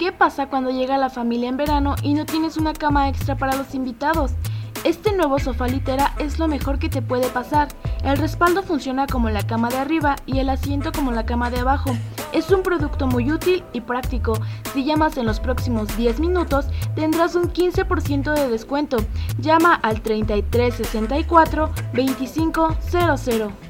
¿Qué pasa cuando llega la familia en verano y no tienes una cama extra para los invitados? Este nuevo sofá litera es lo mejor que te puede pasar. El respaldo funciona como la cama de arriba y el asiento como la cama de abajo. Es un producto muy útil y práctico. Si llamas en los próximos 10 minutos, tendrás un 15% de descuento. Llama al 3364 2500.